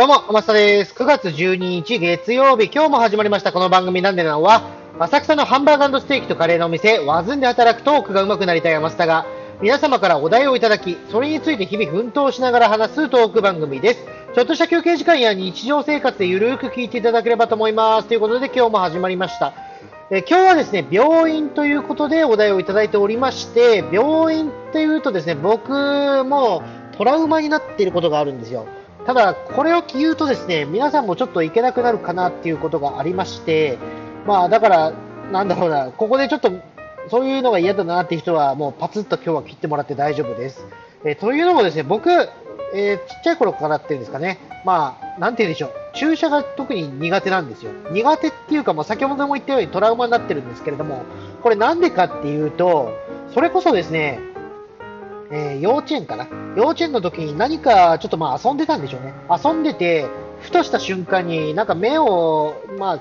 どうも、天下です。9月12日月曜日、今日も始まりましたこの番組なんでなのは、浅草のハンバーガーステーキとカレーのお店、ワズンで働くトークが上手くなりたい山下が、皆様からお題をいただき、それについて日々奮闘しながら話すトーク番組です。ちょっとした休憩時間や日常生活でゆるく聞いていただければと思います。ということで今日も始まりました。え今日はですね、病院ということでお題をいただいておりまして、病院っていうとですね、僕もトラウマになっていることがあるんですよ。ただ、これを言うとですね、皆さんもちょっといけなくなるかなっていうことがありまして、まあだから、なんだろうな、ここでちょっとそういうのが嫌だなっていう人は、もうパツッと今日は切ってもらって大丈夫です。えー、というのもですね、僕、えー、ちっちゃい頃からっていうんですかね、まあ、なんて言うんでしょう、注射が特に苦手なんですよ。苦手っていうか、もう先ほども言ったようにトラウマになってるんですけれども、これなんでかっていうと、それこそですね、えー、幼稚園かな？幼稚園の時に何かちょっとまあ遊んでたんでしょうね。遊んでて、ふとした瞬間になんか目を、まあ、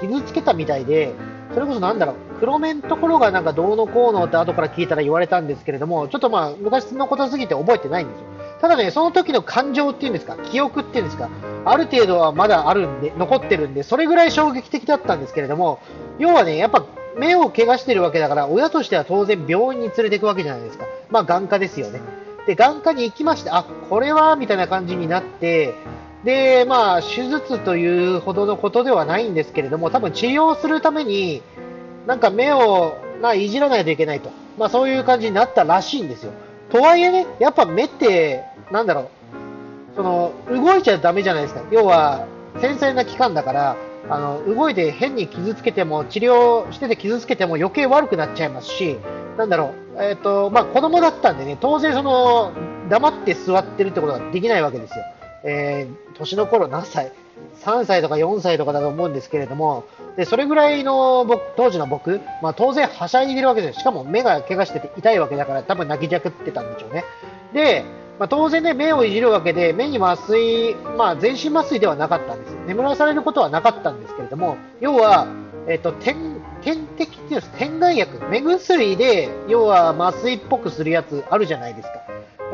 傷つけたみたいで、それこそなんだろう、黒目のところがなんかどうのこうのって後から聞いたら言われたんですけれども、ちょっとまあ昔のことすぎて覚えてないんですよ。ただね、その時の感情っていうんですか、記憶っていうんですか、ある程度はまだあるんで、残ってるんで、それぐらい衝撃的だったんですけれども、要はね、やっぱ目を怪我してるわけだから、親としては当然病院に連れていくわけじゃないですか。まあ眼科ですよね。で、眼科に行きまして、あ、これは、みたいな感じになって、で、まあ、手術というほどのことではないんですけれども、多分治療するために、なんか目を、まあ、いじらないといけないと。まあ、そういう感じになったらしいんですよ。とはいえね、やっぱ目って、なんだろう、その、動いちゃダメじゃないですか。要は、繊細な器官だから、あの動いて変に傷つけても治療してて傷つけても余計悪くなっちゃいますし、なんだろう、え、ー、とまあ、子供だったんでね、当然その黙って座ってるってことができないわけですよ。えー、年の頃何歳 ?3 歳とか4歳とかだと思うんですけれども、でそれぐらいの僕当時の僕、まあ、当然はしゃいでるわけですよ。しかも目が怪我してて痛いわけだから多分泣きじゃくってたんでしょうね。で、まあ、当然ね、目をいじるわけで、目に麻酔、まあ、全身麻酔ではなかったんです。眠らされることはなかったんですけれども、要は、えっ、と、点、点滴っていうんです、点眼薬、目薬で、要は麻酔っぽくするやつあるじゃないですか。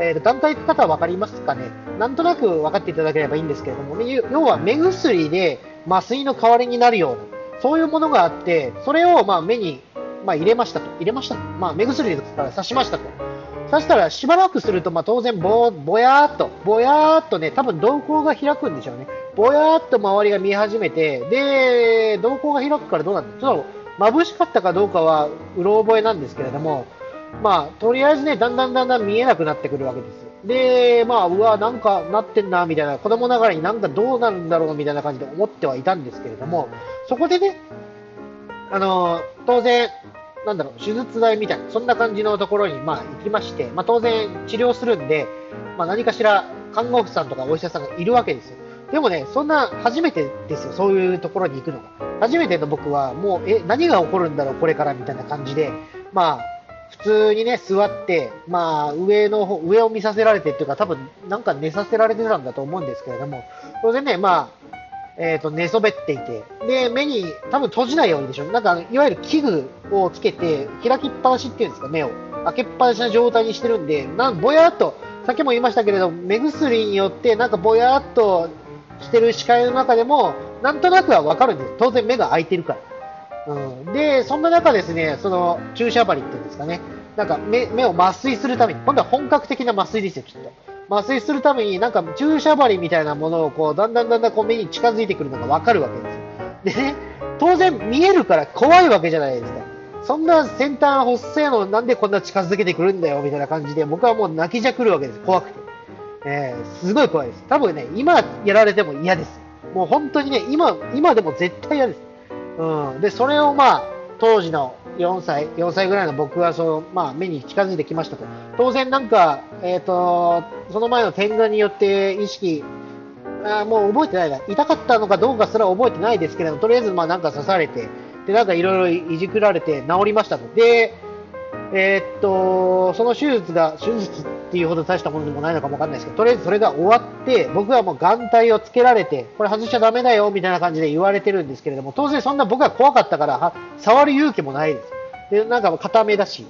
えーと、団体方は分かりますかねなんとなく分かっていただければいいんですけれども、要は目薬で麻酔の代わりになるような、そういうものがあって、それをまあ目に、まあ、入れましたと。入れましたまあ、目薬から刺しましたと。そしたらしばらくすると、まあ、当然ぼ、ぼやーっと、ぼやーっとね、多分瞳孔が開くんでしょうね。ぼやーっと周りが見え始めて、で、瞳孔が開くからどうなんだちょっと眩しかったかどうかはうろ覚えなんですけれども、まあ、とりあえずね、だんだんだんだん見えなくなってくるわけです。で、まあ、うわ、なんかなってんな、みたいな、子供ながらになんかどうなるんだろう、みたいな感じで思ってはいたんですけれども、そこでね、あの当然、なんだろう、手術台みたいな、そんな感じのところに、まあ、行きまして、まあ、当然治療するんで、まあ、何かしら看護婦さんとかお医者さんがいるわけですよ。でもね、そんな初めてですよ、そういうところに行くのが。初めての僕は、もう、え、何が起こるんだろう、これからみたいな感じで、まあ、普通にね、座って、まあ、上の方、上を見させられてっていうか、多分、なんか寝させられてたんだと思うんですけれども、当然ね、まあ、えっ、ー、と、寝そべっていて、で、目に多分閉じないようにでしょ。なんか、いわゆる器具をつけて、開きっぱなしっていうんですか、目を。開けっぱなしな状態にしてるんで、なんぼやっと、さっきも言いましたけれど、目薬によって、なんかぼやっとしてる視界の中でも、なんとなくはわかるんです。当然目が開いてるから。うん、で、そんな中ですね、その注射針っていうんですかね、なんか目目を麻酔するために、今度は本格的な麻酔ですよ、きっと。麻酔するために、なんか注射針みたいなものをこう、だんだんだんだんこう目に近づいてくるのがわかるわけですよ。でね、当然見えるから怖いわけじゃないですか。そんな先端細いのなんでこんな近づけてくるんだよみたいな感じで僕はもう泣きじゃくるわけです。怖くて。えー、すごい怖いです。多分ね、今やられても嫌です。もう本当にね、今、今でも絶対嫌です。うん。で、それをまあ、当時の4歳、4歳ぐらいの僕はその、まあ、目に近づいてきましたと。当然なんか、えっ、ー、と、その前の点眼によって意識、あもう覚えてないな。痛かったのかどうかすら覚えてないですけれど、とりあえずまあなんか刺されて、で、なんかいろいろいじくられて治りましたと。で、えー、っと、その手術が、手術っていうほど大したものでもないのかもわかんないですけど、とりあえずそれが終わって、僕はもう眼帯をつけられて、これ外しちゃダメだよ、みたいな感じで言われてるんですけれども、当然そんな僕は怖かったから、触る勇気もないです。で、なんか固めだし、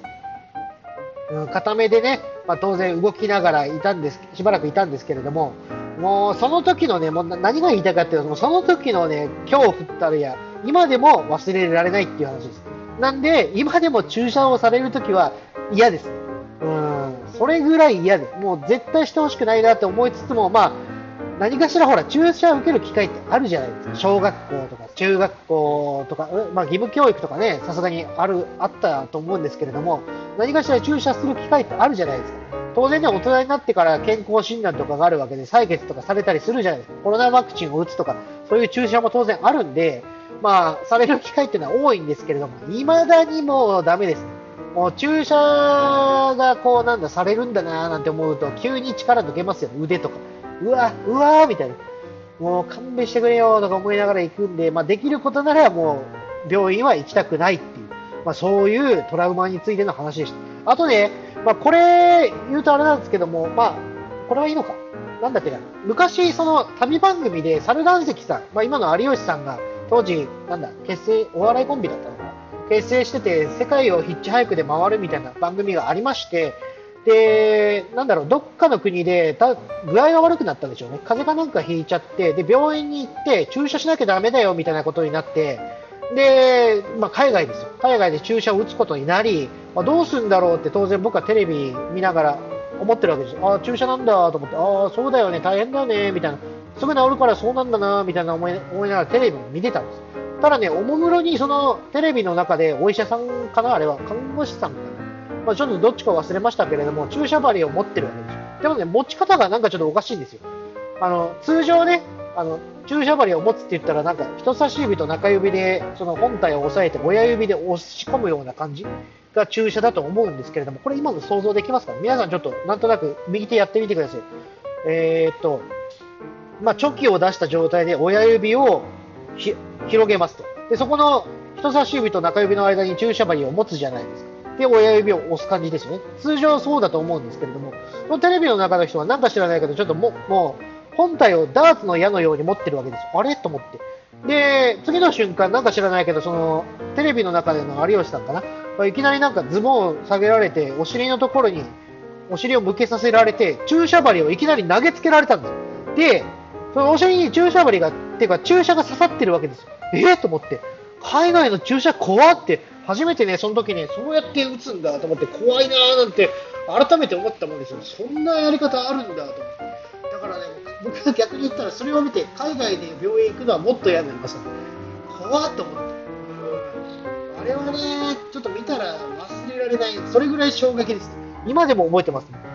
うん、固めでね、まあ、当然動きながらいたんです、しばらくいたんですけれども、もうその時のね、もう何が言いたいかっていうと、その時のね、恐怖ったるや、今でも忘れられないっていう話です。なんで、今でも注射をされるときは嫌です。うん、それぐらい嫌で、もう絶対してほしくないなって思いつつも、まあ、何かしらほら、注射を受ける機会ってあるじゃないですか。小学校とか中学校とか、まあ義務教育とかね、さすがにある、あったと思うんですけれども、何かしら注射する機会ってあるじゃないですか。当然ね、大人になってから健康診断とかがあるわけで、採血とかされたりするじゃないですか。コロナワクチンを打つとか、そういう注射も当然あるんで、まあ、される機会っていうのは多いんですけれども、未だにもうダメです。もう注射がこうなんだ、されるんだななんて思うと、急に力抜けますよ、腕とか。うわ、うわーみたいな。もう勘弁してくれよとか思いながら行くんで、まあ、できることならもう病院は行きたくないっていう、まあ、そういうトラウマについての話でした。あとね、まあ、これ言うとあれなんですけども、まあ、これはいいのか。なんだっけな。昔、その旅番組で猿岩石さん、まあ、今の有吉さんが当時、なんだ、結成、お笑いコンビだったの結成してて、世界をヒッチハイクで回るみたいな番組がありまして、で、なんだろう、どっかの国でた具合が悪くなったんでしょうね。風邪かなんかひいちゃって、で、病院に行って注射しなきゃだめだよみたいなことになって、で、まあ、海外ですよ。海外で注射を打つことになり、まあ、どうするんだろうって当然僕はテレビ見ながら思ってるわけです。ああ、注射なんだと思って、ああ、そうだよね、大変だよね、みたいな。すぐ治るからそうなんだな、みたいな思い思いながらテレビ見てたんです。ただね、おもむろにそのテレビの中でお医者さんかな、あれは看護師さんかな。まあ、ちょっとどっちか忘れましたけれども、注射針を持ってるわけですよ。でもね、持ち方がなんかちょっとおかしいんですよ。あの、通常ね、あの、注射針を持つって言ったら、なんか人差し指と中指でその本体を押さえて親指で押し込むような感じが注射だと思うんですけれども、これ今の想像できますか？皆さんちょっとなんとなく右手やってみてください。えー、っと、まあ、チョキを出した状態で親指を広げますと。で、そこの人差し指と中指の間に注射針を持つじゃないですか。で、親指を押す感じですよね。通常そうだと思うんですけれども、そのテレビの中の人は何か知らないけど、ちょっとももう、本体をダーツの矢のように持ってるわけですあれ？と思って。で、次の瞬間、なんか知らないけど、その、テレビの中での有吉さんかな？いきなりなんかズボンを下げられて、お尻のところに、お尻を向けさせられて、注射針をいきなり投げつけられたんですで、そのお尻に注射針が、っていうか注射が刺さってるわけですよ。えー、と思って、海外の注射怖って、初めてね、その時ね、そうやって打つんだと思って、怖いなーなんて、改めて思ったもんですよ。そんなやり方あるんだと思って。だからね、僕は逆に言ったら、それを見て、海外で病院行くのはもっと嫌になりました。怖っと思って。あれはね、ちょっと見たら忘れられない、それぐらい衝撃です。今でも覚えてます、ね。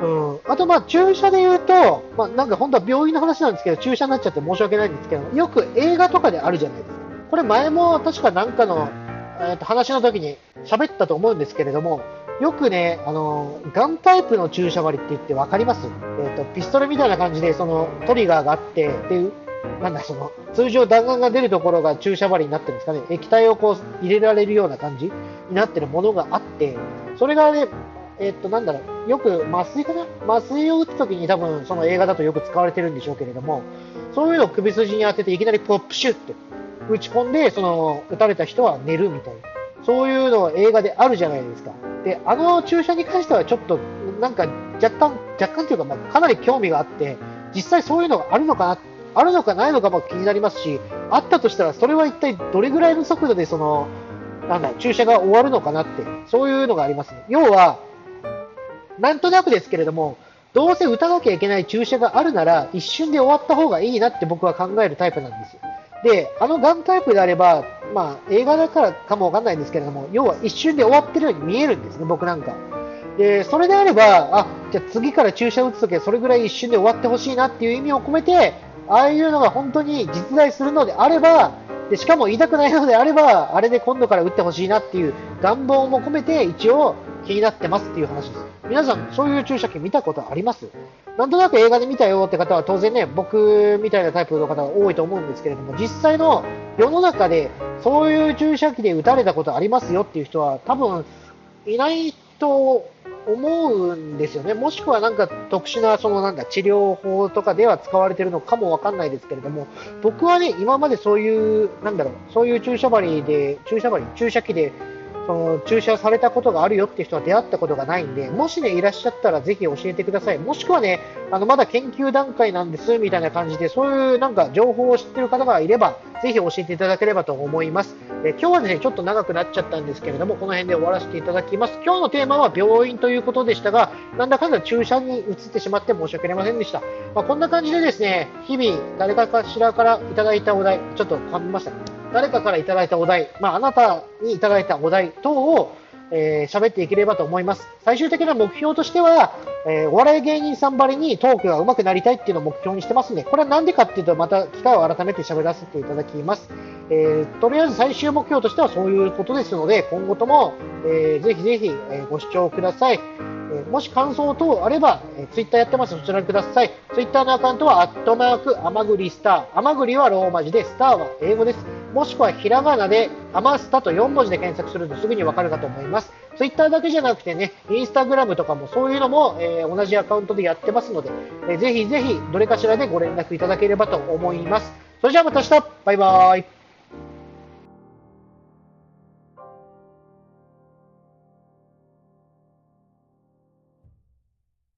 うん、あと、まあ、注射で言うと、まあ、なんか本当は病院の話なんですけど、注射になっちゃって申し訳ないんですけど、よく映画とかであるじゃないですか。これ前も確かなんかの、えー、と話の時に喋ったと思うんですけれども、よくね、あの、ガンタイプの注射針って言って分かります？えっ、ー、と、ピストルみたいな感じで、そのトリガーがあって、で、なんだ、その、通常弾丸が出るところが注射針になってるんですかね、液体をこう入れられるような感じになってるものがあって、それがね、えっと、なんだろう、よく麻酔かな？麻酔を打つときに多分その映画だとよく使われてるんでしょうけれども、そういうのを首筋に当てていきなりポップシュって打ち込んで、その、撃たれた人は寝るみたいな。そういうの映画であるじゃないですか。で、あの注射に関してはちょっと、なんか若干、若干というか、まあ、かなり興味があって、実際そういうのがあるのかな、あるのかないのかも気になりますし、あったとしたら、それは一体どれぐらいの速度でその、なんだ、注射が終わるのかなって、そういうのがありますね。要は、なんとなくですけれども、どうせ打たなきゃいけない注射があるなら、一瞬で終わった方がいいなって僕は考えるタイプなんです。で、あのガンタイプであれば、まあ、映画だからかもわかんないんですけれども、要は一瞬で終わってるように見えるんですね、僕なんか。で、それであれば、あ、じゃ次から注射打つときはそれぐらい一瞬で終わってほしいなっていう意味を込めて、ああいうのが本当に実在するのであれば、でしかも痛くないのであれば、あれで今度から打ってほしいなっていう願望も込めて、一応気になってますっていう話です。皆さん、そういう注射器見たことあります？なんとなく映画で見たよって方は当然ね、僕みたいなタイプの方が多いと思うんですけれども、実際の世の中でそういう注射器で打たれたことありますよっていう人は多分いないと思うんですよね。もしくはなんか特殊なそのなんだ治療法とかでは使われてるのかもわかんないですけれども、僕はね、今までそういう、なんだろう、そういう注射針で、注射針、注射器でその注射されたことがあるよっていう人は出会ったことがないんで、もしね、いらっしゃったらぜひ教えてください。もしくはね、あの、まだ研究段階なんですみたいな感じで、そういうなんか情報を知ってる方がいれば、ぜひ教えていただければと思います。え今日はですね、ちょっと長くなっちゃったんですけれども、この辺で終わらせていただきます。今日のテーマは病院ということでしたが、なんだかんだ注射に移ってしまって申し訳ありませんでした。まあ、こんな感じでですね、日々誰かしらからいただいたお題、ちょっと噛みました。誰かからいただいたお題、まあ、あなたにいただいたお題等をえー、喋っていければと思います。最終的な目標としては、えー、お笑い芸人さんばりにトークが上手くなりたいっていうのを目標にしてますね。これはなんでかっていうと、また機会を改めて喋らせていただきます。えー、とりあえず最終目標としてはそういうことですので、今後とも、えー、ぜひぜひ、えご視聴ください。えもし感想等あれば、えー、ツイッターやってます。そちらください。ツイッターのアカウントは、アットマーク、アマグリスター。アマグリはローマ字で、スターは英語です。もしくはひらがなで、アマスタと4文字で検索するとすぐにわかるかと思います。ツイッターだけじゃなくてね、インスタグラムとかもそういうのも、えー、同じアカウントでやってますので、えー、ぜひぜひどれかしらでご連絡いただければと思います。それじゃあまた明日バイバーイ